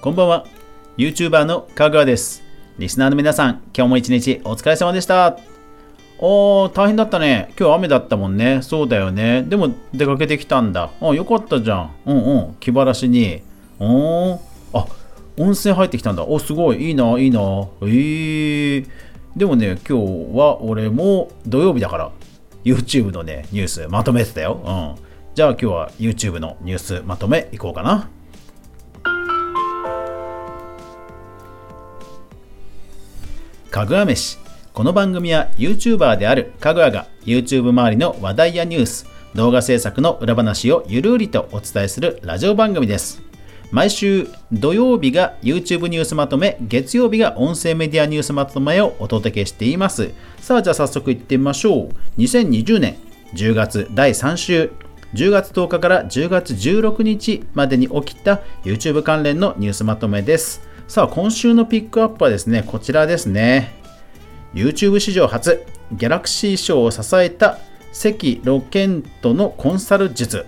こんばんは。YouTuber のかぐわです。リスナーの皆さん、今日も一日お疲れ様でした。おー、大変だったね。今日雨だったもんね。そうだよね。でも出かけてきたんだ。あ、よかったじゃん。うんうん。気晴らしに。おー、あ、温泉入ってきたんだ。お、すごい。いいな、いいな。えー。でもね、今日は俺も土曜日だから、YouTube のね、ニュースまとめてたよ。うん。じゃあ今日は YouTube のニュースまとめいこうかな。かぐわ飯。この番組は YouTuber であるかぐわが YouTube 周りの話題やニュース、動画制作の裏話をゆるりとお伝えするラジオ番組です。毎週土曜日が YouTube ニュースまとめ、月曜日が音声メディアニュースまとめをお届けしています。さあ、じゃあ早速いってみましょう。2020年10月第3週、10月10日から10月16日までに起きた YouTube 関連のニュースまとめです。さあ、今週のピックアップはですね、こちらですね。YouTube 史上初、ギャラクシー賞を支えた関ロケントのコンサル術。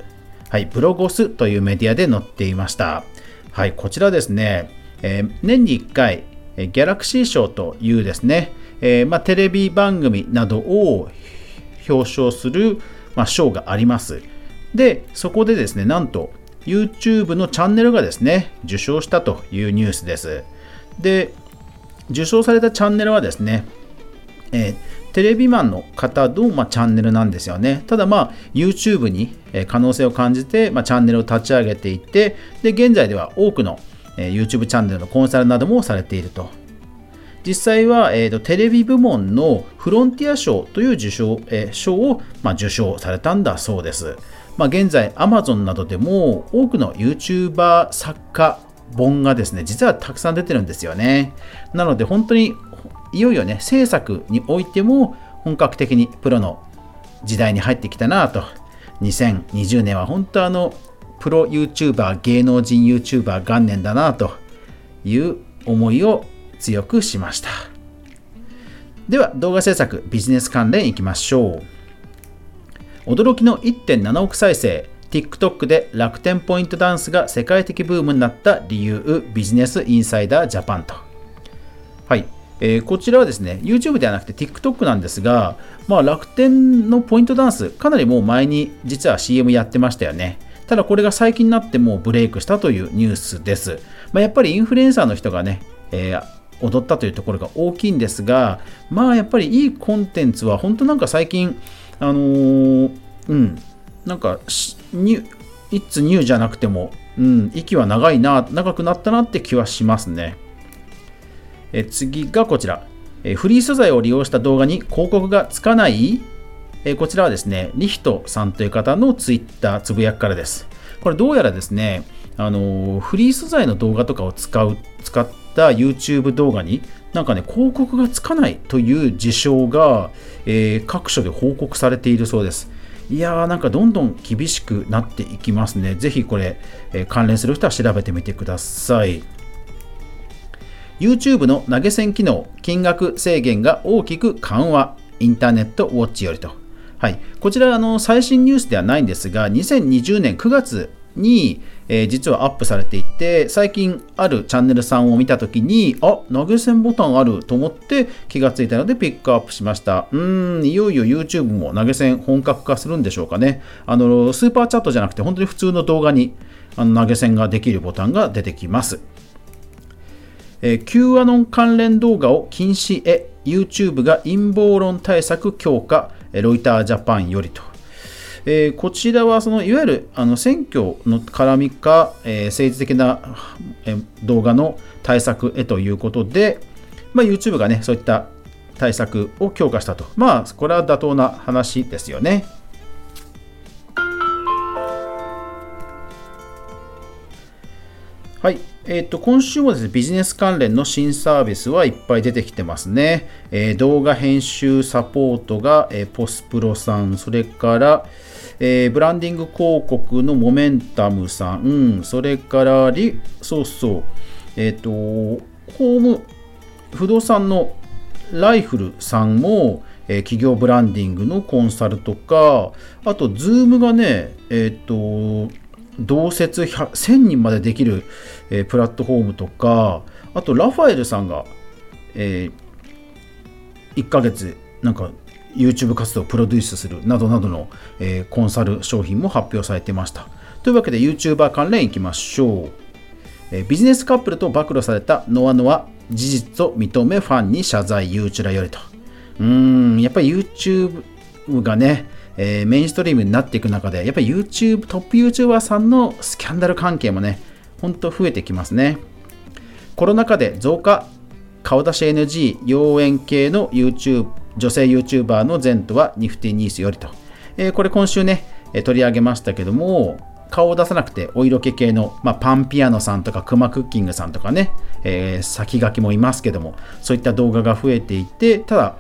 はい、ブロゴスというメディアで載っていました。はい、こちらですね、えー年に1回、えーギャラクシー賞というですね、えーまあ、テレビ番組などを表彰する、まあ、賞があります。で、そこでですね、なんと YouTube のチャンネルがですね、受賞したというニュースです。で、受賞されたチャンネルはですね、えーテレビマンの方の、まあ、チャンネルなんですよね。ただ、まあ、YouTube に、えー可能性を感じて、まあ、チャンネルを立ち上げていて、で、現在では多くの、えー YouTube チャンネルのコンサルなどもされていると。実際は、えーとテレビ部門のフロンティア賞という受賞、えー賞を、まあ、受賞されたんだそうです。まあ、現在、Amazon などでも多くの YouTuber 作家本がですね、実はたくさん出てるんですよね。なので、本当にいよいよね、制作においても本格的にプロの時代に入ってきたなと。2020年は本当あの、プロ YouTuber、芸能人 YouTuber 元年だなという思いを強くしました。では、動画制作、ビジネス関連いきましょう。驚きの1.7億再生、TikTok で楽天ポイントダンスが世界的ブームになった理由、ビジネスインサイダージャパンと。はい。えーこちらはですね、YouTube ではなくて TikTok なんですが、まあ、楽天のポイントダンス、かなりもう前に実は CM やってましたよね。ただこれが最近になってもうブレイクしたというニュースです。まあ、やっぱりインフルエンサーの人がね、えー踊ったというところが大きいんですが、まあやっぱりいいコンテンツは本当なんか最近、あのーうん、なんかニュ、いつニューじゃなくても、うん、息は長いな、長くなったなって気はしますね。え次がこちら。えフリー素材を利用した動画に広告がつかない？えこちらはですね、リヒトさんという方のツイッターつぶやきからです。これどうやらですね、あのフリー素材の動画とかを使う、使った YouTube 動画になんかね、広告がつかないという事象が、えー各所で報告されているそうです。いやーなんかどんどん厳しくなっていきますね。ぜひこれ、えー関連する人は調べてみてください。YouTube の投げ銭機能、金額制限が大きく緩和、インターネットウォッチよりと。はい、こちらあの最新ニュースではないんですが、2020年9月に、えー実はアップされていて、最近あるチャンネルさんを見たときに、あ投げ銭ボタンあると思って気がついたのでピックアップしました。うーん、いよいよ YouTube も投げ銭本格化するんでしょうかね。あのスーパーチャットじゃなくて、本当に普通の動画にあの投げ銭ができるボタンが出てきます。えー Q アノン関連動画を禁止へ YouTube が陰謀論対策強化ロイタージャパンよりと、えーこちらはそのいわゆるあの選挙の絡みか、えー政治的なえー動画の対策へということで、まあ、YouTube がねそういった対策を強化したとまあこれは妥当な話ですよね。えー、と今週もですねビジネス関連の新サービスはいっぱい出てきてますね。えー動画編集サポートが、えーポスプロさん、それから、えーブランディング広告のモメンタムさん、うん、それからリ、そうそう、えっ、と、ホーム、不動産のライフルさんも、え企業ブランディングのコンサルとか、あと、ズームがね、えっ、と、同説1000人までできる、えー、プラットフォームとかあとラファエルさんが、えー、1ヶ月なんか YouTube 活動をプロデュースするなどなどの、えー、コンサル商品も発表されてました。というわけで YouTuber 関連いきましょう、えー、ビジネスカップルと暴露されたノアノア事実を認めファンに謝罪ユーチュラよりと。うーんやっぱり YouTube がねえー、メインストリームになっていく中で、やっぱり YouTube、トップ YouTuber さんのスキャンダル関係もね、ほんと増えてきますね。コロナ禍で増加、顔出し NG、妖艶系の YouTube、女性 YouTuber の前途はニフティニースよりと。えー、これ今週ね、取り上げましたけども、顔を出さなくてお色気系の、まあ、パンピアノさんとかクマクッキングさんとかね、えー、先駆けもいますけども、そういった動画が増えていて、ただ、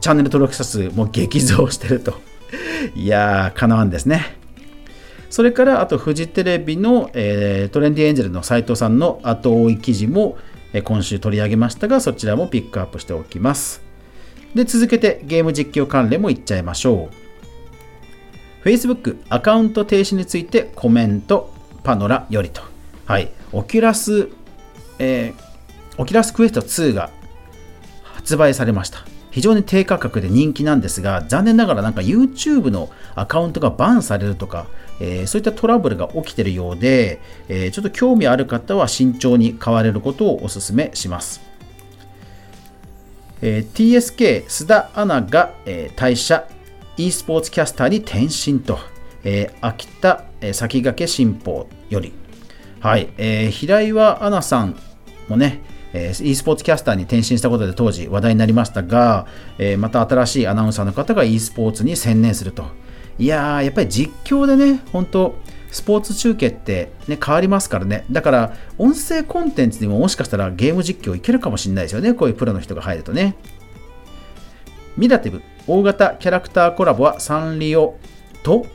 チャンネル登録者数も激増してると。いやー、かなわんですね。それから、あと、フジテレビの、えー、トレンディエンジェルの斉藤さんの後追い記事も、えー、今週取り上げましたが、そちらもピックアップしておきます。で、続けてゲーム実況関連もいっちゃいましょう。Facebook アカウント停止についてコメントパノラよりと。はい。オキュラス、えー、オキュラスクエスト2が発売されました。非常に低価格で人気なんですが、残念ながらなんか YouTube のアカウントがバンされるとか、えー、そういったトラブルが起きているようで、えー、ちょっと興味ある方は慎重に買われることをお勧めします。えー、TSK 須田アナが、えー、退社 e スポーツキャスターに転身と、えー、秋田、えー、先駆け新報より、はいえー、平岩アナさんもね、えー、e スポーツキャスターに転身したことで当時話題になりましたが、えー、また新しいアナウンサーの方が e スポーツに専念すると。いやー、やっぱり実況でね、本当スポーツ中継って、ね、変わりますからね。だから、音声コンテンツにももしかしたらゲーム実況いけるかもしれないですよね。こういうプロの人が入るとね。ミラティブ、大型キャラクターコラボはサンリオと、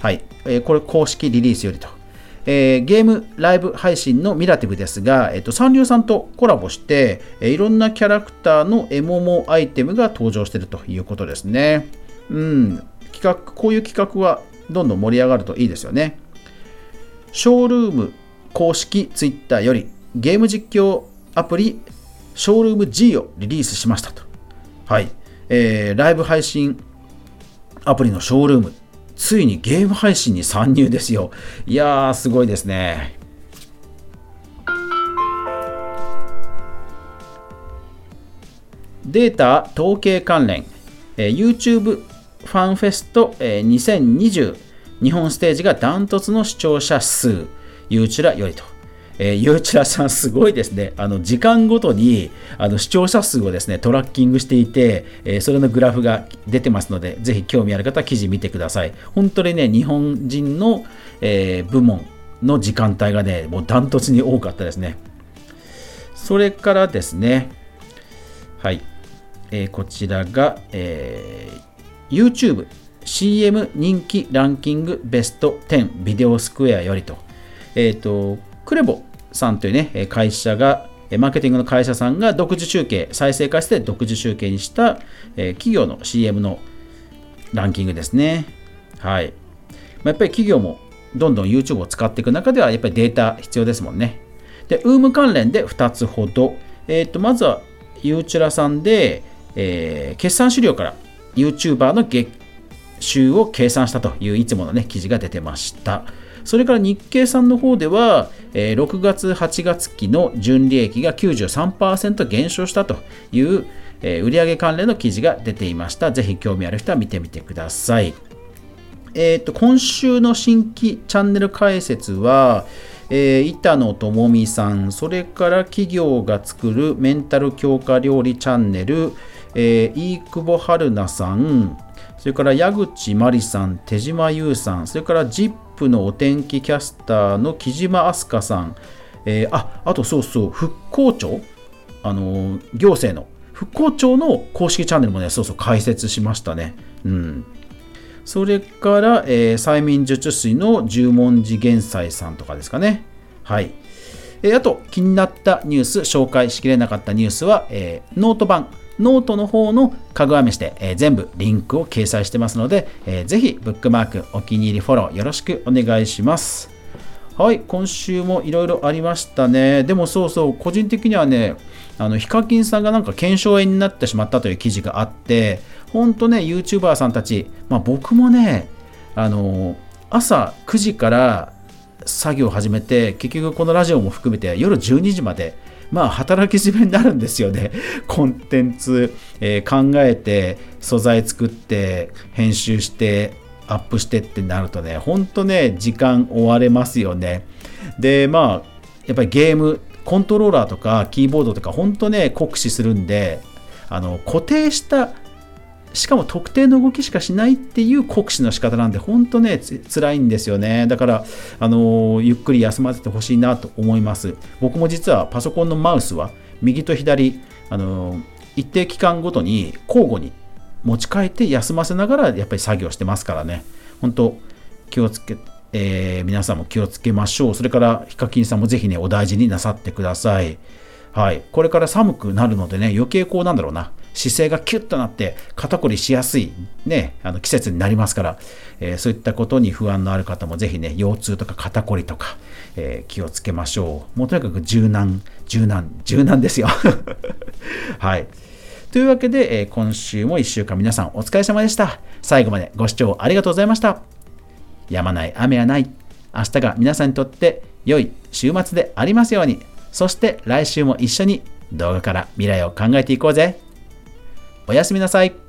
はい、えー、これ公式リリースよりと。えー、ゲームライブ配信のミラティブですが、えっと、サンリオさんとコラボして、えー、いろんなキャラクターのエモモアイテムが登場しているということですね。うん、企画、こういう企画はどんどん盛り上がるといいですよね。ショールーム公式ツイッターよりゲーム実況アプリショールーム G をリリースしましたと。はい。えー、ライブ配信アプリのショールームついにゲーム配信に参入ですよ。いやー、すごいですね。データ統計関連、えー、YouTube ファンフェスト、えー、2020日本ステージがダントツの視聴者数、ゆうちらよりと。えー、ゆうちらさんすごいですね。あの、時間ごとに、あの、視聴者数をですね、トラッキングしていて、えー、それのグラフが出てますので、ぜひ興味ある方は記事見てください。本当にね、日本人の、えー、部門の時間帯がね、もうダントツに多かったですね。それからですね、はい。えー、こちらが、えー、YouTube CM 人気ランキングベスト10ビデオスクエアよりと、えっ、ー、と、クレボさんというね、会社が、マーケティングの会社さんが独自集計、再生化して独自集計にした、え企業の CM のランキングですね。はい。まあ、やっぱり企業もどんどん YouTube を使っていく中では、やっぱりデータ必要ですもんね。で、UM 関連で2つほど。えっ、ー、と、まずは、ユーチュラさんで、えー、決算資料から YouTuber の月収を計算したといういつものね、記事が出てました。それから日経さんの方では、え6月、8月期の純利益が93%減少したという、え売上関連の記事が出ていました。ぜひ興味ある人は見てみてください。えっ、ー、と、今週の新規チャンネル解説は、えー、板野友美さん、それから企業が作るメンタル強化料理チャンネル、えー、飯久保春菜さん、それから矢口真理さん、手島優さん、それから ZIP のお天気キャスターの木島飛鳥さん、えー、あ、あとそうそう、復興庁、あの行政の復興庁の公式チャンネルもね、そうそう開設しましたね。うん。それから、えー、催眠術師の十文字玄斎さんとかですかね。はい。えー、あと、気になったニュース、紹介しきれなかったニュースは、えー、ノート版、ノートの方のかぐわ飯で、えー、全部リンクを掲載してますので、えー、ぜひブックマーク、お気に入り、フォローよろしくお願いします。はい、今週もいろいろありましたね。でもそうそう、個人的にはね、あのヒカキンさんがなんか腱鞘炎になってしまったという記事があって、本当ね、YouTuber さんたち、まあ僕もね、あの朝9時から作業を始めて、結局このラジオも含めて夜12時まで、まあ働き締めになるんですよね。コンテンツ、えー、考えて、素材作って、編集して、アップしてってなるとね、ほんとね、時間追われますよね。で、まあ、やっぱりゲーム、コントローラーとかキーボードとか、ほんとね、酷使するんで、あの、固定したしかも特定の動きしかしないっていう酷使の仕方なんで、本当ね、辛いんですよね。だから、あのゆっくり休ませてほしいなと思います。僕も実はパソコンのマウスは、右と左、あの一定期間ごとに交互に持ち替えて休ませながらやっぱり作業してますからね。本当気をつけ、えー、皆さんも気をつけましょう。それから、ヒカキンさんもぜひね、お大事になさってください。はい。これから寒くなるのでね、余計こうなんだろうな。姿勢がキュッとなって肩こりしやすい、ね、あの季節になりますから、えー、そういったことに不安のある方もぜひね、腰痛とか肩こりとか、えー、気をつけましょう。もうとにかく柔軟、柔軟、柔軟ですよ。はい。というわけで、えー、今週も1週間皆さんお疲れ様でした。最後までご視聴ありがとうございました。やまない雨はない。明日が皆さんにとって良い週末でありますように。そして来週も一緒に動画から未来を考えていこうぜ。おやすみなさい。